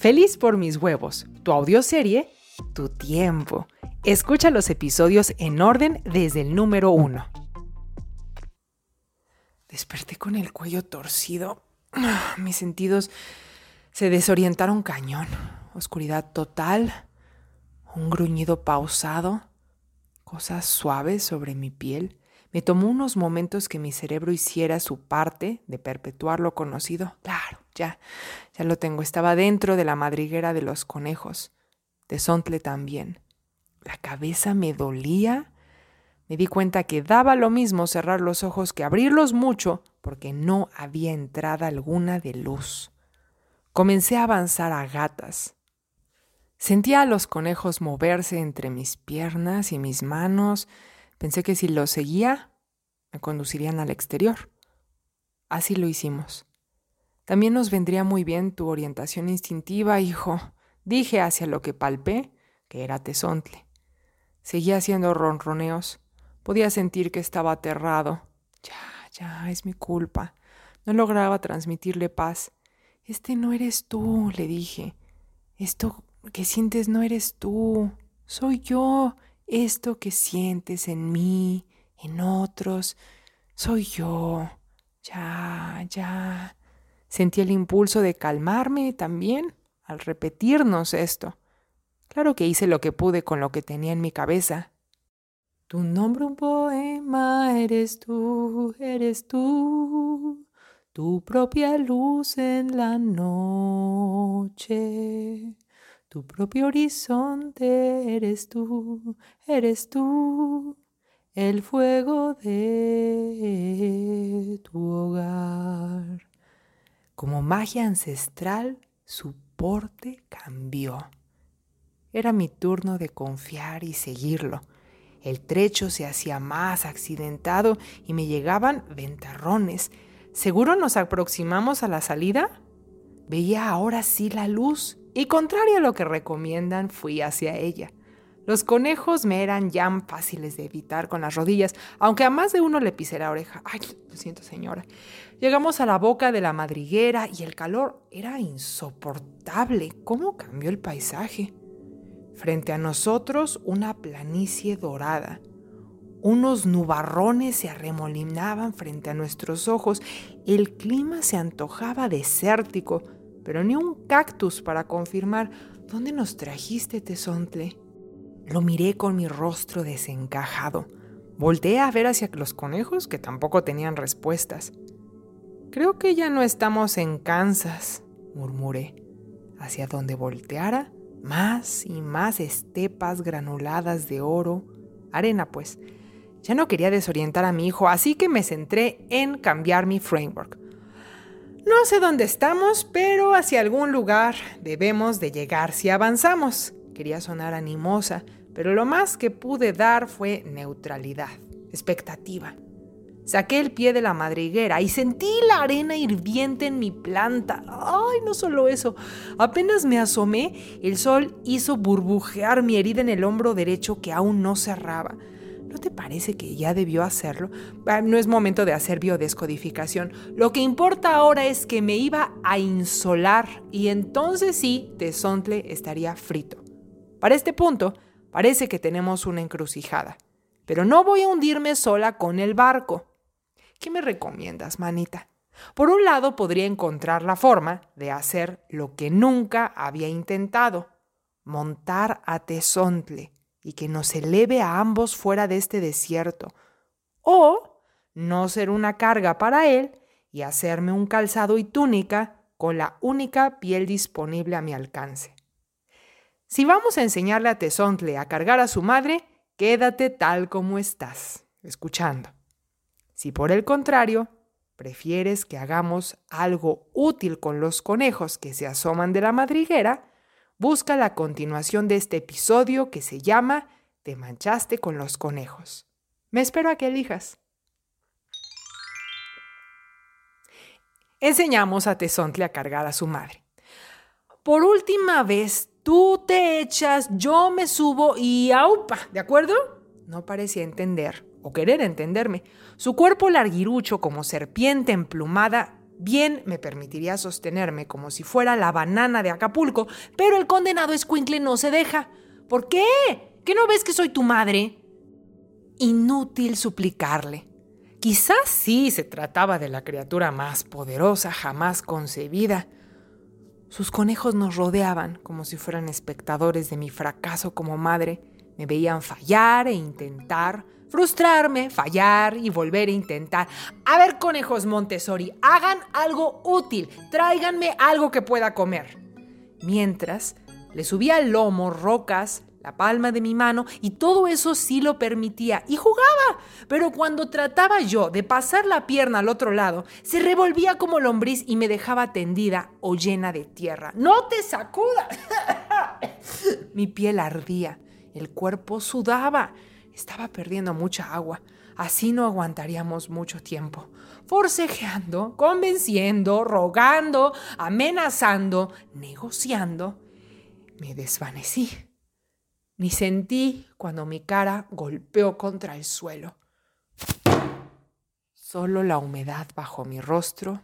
Feliz por mis huevos, tu audioserie, tu tiempo. Escucha los episodios en orden desde el número uno. Desperté con el cuello torcido. Mis sentidos se desorientaron cañón. Oscuridad total, un gruñido pausado, cosas suaves sobre mi piel. Me tomó unos momentos que mi cerebro hiciera su parte de perpetuar lo conocido. Claro, ya, ya lo tengo. Estaba dentro de la madriguera de los conejos. De Sontle también. La cabeza me dolía. Me di cuenta que daba lo mismo cerrar los ojos que abrirlos mucho porque no había entrada alguna de luz. Comencé a avanzar a gatas. Sentía a los conejos moverse entre mis piernas y mis manos Pensé que si lo seguía, me conducirían al exterior. Así lo hicimos. También nos vendría muy bien tu orientación instintiva, hijo. Dije hacia lo que palpé, que era tesontle. Seguía haciendo ronroneos. Podía sentir que estaba aterrado. Ya, ya, es mi culpa. No lograba transmitirle paz. Este no eres tú, le dije. Esto que sientes no eres tú. Soy yo esto que sientes en mí, en otros, soy yo. Ya, ya. Sentí el impulso de calmarme también al repetirnos esto. Claro que hice lo que pude con lo que tenía en mi cabeza. Tu nombre un poema, eres tú, eres tú, tu propia luz en la noche. Tu propio horizonte eres tú, eres tú, el fuego de tu hogar. Como magia ancestral, su porte cambió. Era mi turno de confiar y seguirlo. El trecho se hacía más accidentado y me llegaban ventarrones. ¿Seguro nos aproximamos a la salida? Veía ahora sí la luz y contrario a lo que recomiendan, fui hacia ella. Los conejos me eran ya fáciles de evitar con las rodillas, aunque a más de uno le pisé la oreja. Ay, lo siento, señora. Llegamos a la boca de la madriguera y el calor era insoportable. ¿Cómo cambió el paisaje? Frente a nosotros, una planicie dorada. Unos nubarrones se arremolinaban frente a nuestros ojos. El clima se antojaba desértico pero ni un cactus para confirmar dónde nos trajiste, Tesontle. Lo miré con mi rostro desencajado. Volteé a ver hacia los conejos, que tampoco tenían respuestas. Creo que ya no estamos en Kansas, murmuré. Hacia donde volteara, más y más estepas granuladas de oro, arena pues. Ya no quería desorientar a mi hijo, así que me centré en cambiar mi framework. No sé dónde estamos, pero hacia algún lugar debemos de llegar si avanzamos. Quería sonar animosa, pero lo más que pude dar fue neutralidad, expectativa. Saqué el pie de la madriguera y sentí la arena hirviente en mi planta. Ay, no solo eso. Apenas me asomé, el sol hizo burbujear mi herida en el hombro derecho que aún no cerraba. ¿No te parece que ya debió hacerlo? Ah, no es momento de hacer biodescodificación. Lo que importa ahora es que me iba a insolar y entonces sí, Tesontle estaría frito. Para este punto, parece que tenemos una encrucijada. Pero no voy a hundirme sola con el barco. ¿Qué me recomiendas, manita? Por un lado, podría encontrar la forma de hacer lo que nunca había intentado, montar a Tesontle y que nos eleve a ambos fuera de este desierto, o no ser una carga para él y hacerme un calzado y túnica con la única piel disponible a mi alcance. Si vamos a enseñarle a Tesontle a cargar a su madre, quédate tal como estás, escuchando. Si por el contrario, prefieres que hagamos algo útil con los conejos que se asoman de la madriguera, busca la continuación de este episodio que se llama Te manchaste con los conejos. Me espero a que elijas. Enseñamos a Tesontle a cargar a su madre. Por última vez, tú te echas, yo me subo y aupa, ¿de acuerdo? No parecía entender o querer entenderme. Su cuerpo larguirucho como serpiente emplumada Bien me permitiría sostenerme como si fuera la banana de Acapulco, pero el condenado escuincle no se deja. ¿Por qué? ¿Qué no ves que soy tu madre? Inútil suplicarle. Quizás sí se trataba de la criatura más poderosa jamás concebida. Sus conejos nos rodeaban como si fueran espectadores de mi fracaso como madre. Me veían fallar e intentar, frustrarme, fallar y volver a intentar. A ver, conejos Montessori, hagan algo útil, tráiganme algo que pueda comer. Mientras, le subía al lomo rocas, la palma de mi mano y todo eso sí lo permitía y jugaba. Pero cuando trataba yo de pasar la pierna al otro lado, se revolvía como lombriz y me dejaba tendida o llena de tierra. ¡No te sacudas! mi piel ardía, el cuerpo sudaba, estaba perdiendo mucha agua. Así no aguantaríamos mucho tiempo. Forcejeando, convenciendo, rogando, amenazando, negociando, me desvanecí ni sentí cuando mi cara golpeó contra el suelo. Solo la humedad bajo mi rostro,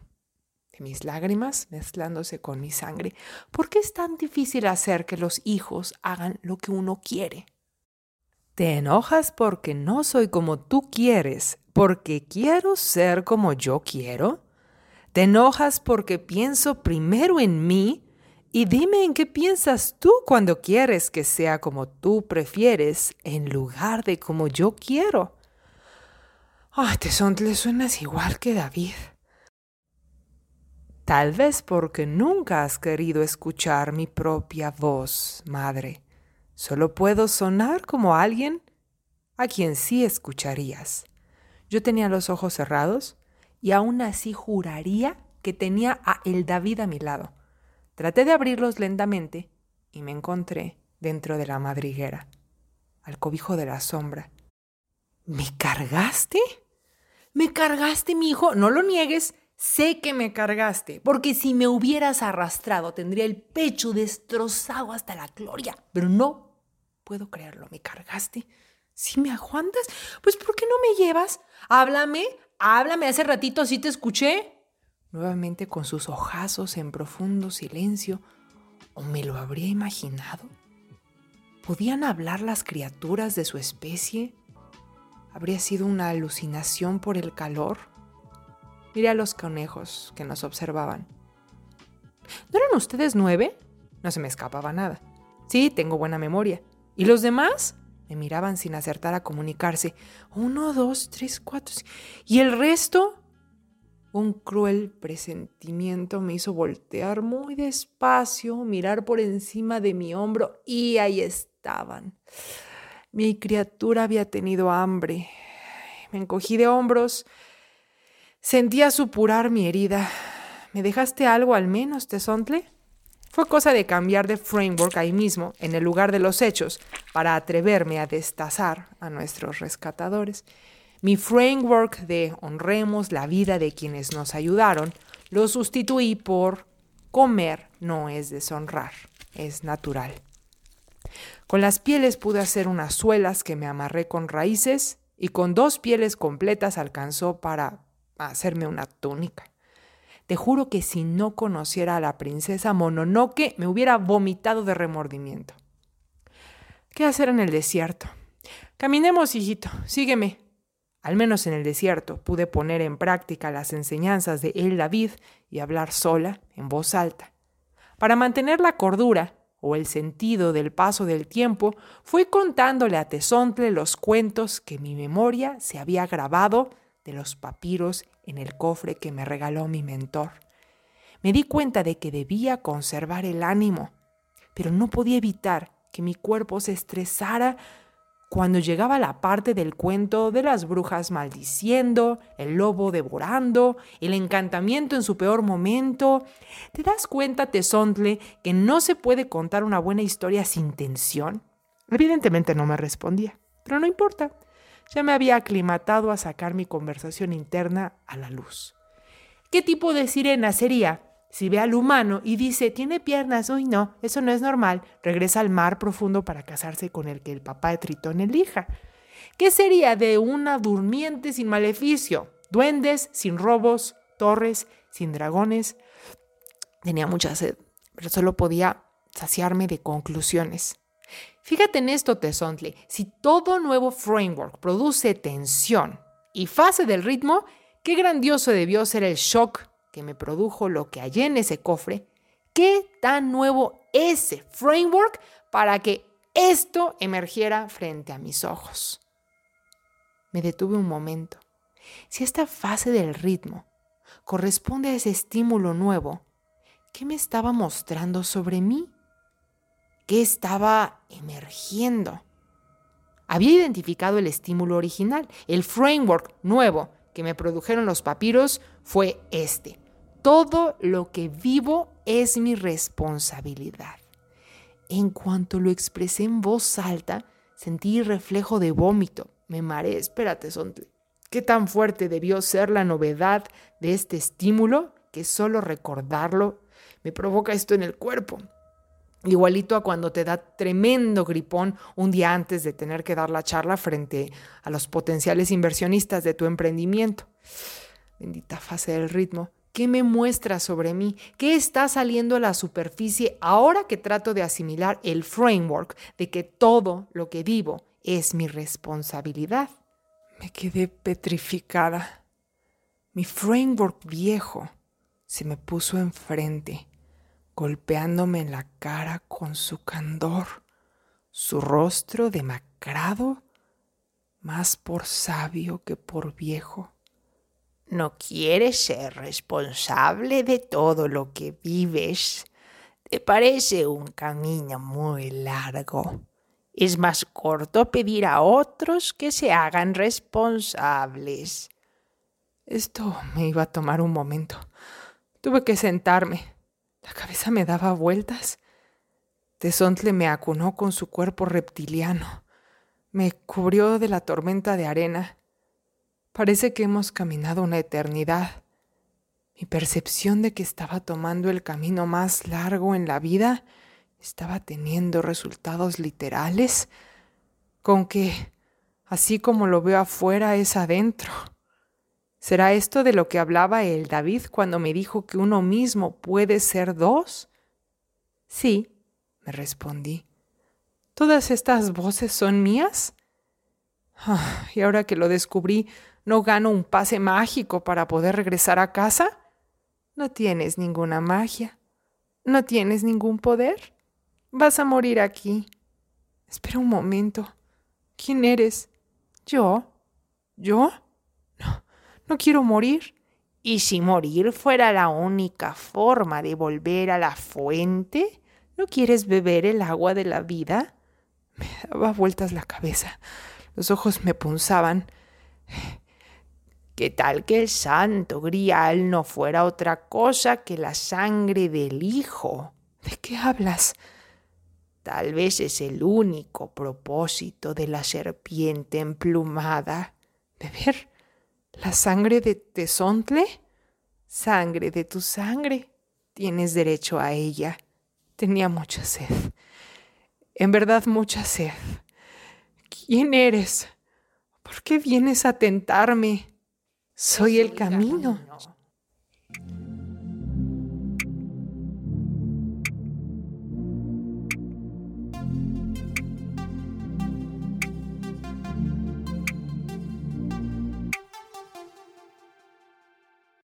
mis lágrimas mezclándose con mi sangre. ¿Por qué es tan difícil hacer que los hijos hagan lo que uno quiere? ¿Te enojas porque no soy como tú quieres, porque quiero ser como yo quiero? ¿Te enojas porque pienso primero en mí y dime en qué piensas tú cuando quieres que sea como tú prefieres en lugar de como yo quiero. Ay, Tesontle, suenas igual que David. Tal vez porque nunca has querido escuchar mi propia voz, madre. Solo puedo sonar como alguien a quien sí escucharías. Yo tenía los ojos cerrados y aún así juraría que tenía a el David a mi lado. Traté de abrirlos lentamente y me encontré dentro de la madriguera, al cobijo de la sombra. ¿Me cargaste? ¿Me cargaste, mi hijo? No lo niegues. Sé que me cargaste, porque si me hubieras arrastrado tendría el pecho destrozado hasta la gloria. Pero no puedo creerlo. ¿Me cargaste? ¿Si me aguantas? Pues ¿por qué no me llevas? Háblame, háblame. Hace ratito sí te escuché nuevamente con sus ojazos en profundo silencio, ¿o me lo habría imaginado? ¿Podían hablar las criaturas de su especie? ¿Habría sido una alucinación por el calor? Miré a los conejos que nos observaban. ¿No eran ustedes nueve? No se me escapaba nada. Sí, tengo buena memoria. ¿Y los demás? Me miraban sin acertar a comunicarse. Uno, dos, tres, cuatro. ¿Y el resto? Un cruel presentimiento me hizo voltear muy despacio, mirar por encima de mi hombro y ahí estaban. Mi criatura había tenido hambre. Me encogí de hombros. Sentía supurar mi herida. ¿Me dejaste algo al menos, Tesontle? Fue cosa de cambiar de framework ahí mismo, en el lugar de los hechos, para atreverme a destazar a nuestros rescatadores. Mi framework de honremos la vida de quienes nos ayudaron lo sustituí por comer no es deshonrar, es natural. Con las pieles pude hacer unas suelas que me amarré con raíces y con dos pieles completas alcanzó para hacerme una túnica. Te juro que si no conociera a la princesa Mononoke me hubiera vomitado de remordimiento. ¿Qué hacer en el desierto? Caminemos, hijito, sígueme. Al menos en el desierto pude poner en práctica las enseñanzas de El David y hablar sola, en voz alta. Para mantener la cordura o el sentido del paso del tiempo, fui contándole a Tesontle los cuentos que mi memoria se había grabado de los papiros en el cofre que me regaló mi mentor. Me di cuenta de que debía conservar el ánimo, pero no podía evitar que mi cuerpo se estresara cuando llegaba la parte del cuento de las brujas maldiciendo, el lobo devorando, el encantamiento en su peor momento, ¿te das cuenta, Tesontle, que no se puede contar una buena historia sin tensión? Evidentemente no me respondía, pero no importa. Ya me había aclimatado a sacar mi conversación interna a la luz. ¿Qué tipo de sirena sería? Si ve al humano y dice, tiene piernas, uy no, eso no es normal, regresa al mar profundo para casarse con el que el papá de Tritón elija. ¿Qué sería de una durmiente sin maleficio? Duendes sin robos, torres sin dragones. Tenía mucha sed, pero solo podía saciarme de conclusiones. Fíjate en esto, Tesontle. Si todo nuevo framework produce tensión y fase del ritmo, qué grandioso debió ser el shock que me produjo lo que hallé en ese cofre. Qué tan nuevo ese framework para que esto emergiera frente a mis ojos. Me detuve un momento. Si esta fase del ritmo corresponde a ese estímulo nuevo, ¿qué me estaba mostrando sobre mí? ¿Qué estaba emergiendo? Había identificado el estímulo original, el framework nuevo que me produjeron los papiros fue este. Todo lo que vivo es mi responsabilidad. En cuanto lo expresé en voz alta, sentí reflejo de vómito. Me mareé. Espérate, Sonte. ¿Qué tan fuerte debió ser la novedad de este estímulo que solo recordarlo me provoca esto en el cuerpo? Igualito a cuando te da tremendo gripón un día antes de tener que dar la charla frente a los potenciales inversionistas de tu emprendimiento. Bendita fase del ritmo. ¿Qué me muestra sobre mí? ¿Qué está saliendo a la superficie ahora que trato de asimilar el framework de que todo lo que vivo es mi responsabilidad? Me quedé petrificada. Mi framework viejo se me puso enfrente golpeándome en la cara con su candor, su rostro demacrado, más por sabio que por viejo. No quieres ser responsable de todo lo que vives. Te parece un camino muy largo. Es más corto pedir a otros que se hagan responsables. Esto me iba a tomar un momento. Tuve que sentarme la cabeza me daba vueltas. Tesontle me acunó con su cuerpo reptiliano. Me cubrió de la tormenta de arena. Parece que hemos caminado una eternidad. Mi percepción de que estaba tomando el camino más largo en la vida estaba teniendo resultados literales, con que, así como lo veo afuera, es adentro. ¿Será esto de lo que hablaba el David cuando me dijo que uno mismo puede ser dos? Sí, me respondí. ¿Todas estas voces son mías? Y ahora que lo descubrí, ¿no gano un pase mágico para poder regresar a casa? No tienes ninguna magia. No tienes ningún poder. Vas a morir aquí. Espera un momento. ¿Quién eres? ¿Yo? ¿Yo? No quiero morir. ¿Y si morir fuera la única forma de volver a la fuente? ¿No quieres beber el agua de la vida? Me daba vueltas la cabeza. Los ojos me punzaban. ¿Qué tal que el santo grial no fuera otra cosa que la sangre del Hijo? ¿De qué hablas? Tal vez es el único propósito de la serpiente emplumada. ¿Beber? ¿La sangre de Tesontle? Sangre de tu sangre. Tienes derecho a ella. Tenía mucha sed. En verdad mucha sed. ¿Quién eres? ¿Por qué vienes a tentarme? Soy el camino.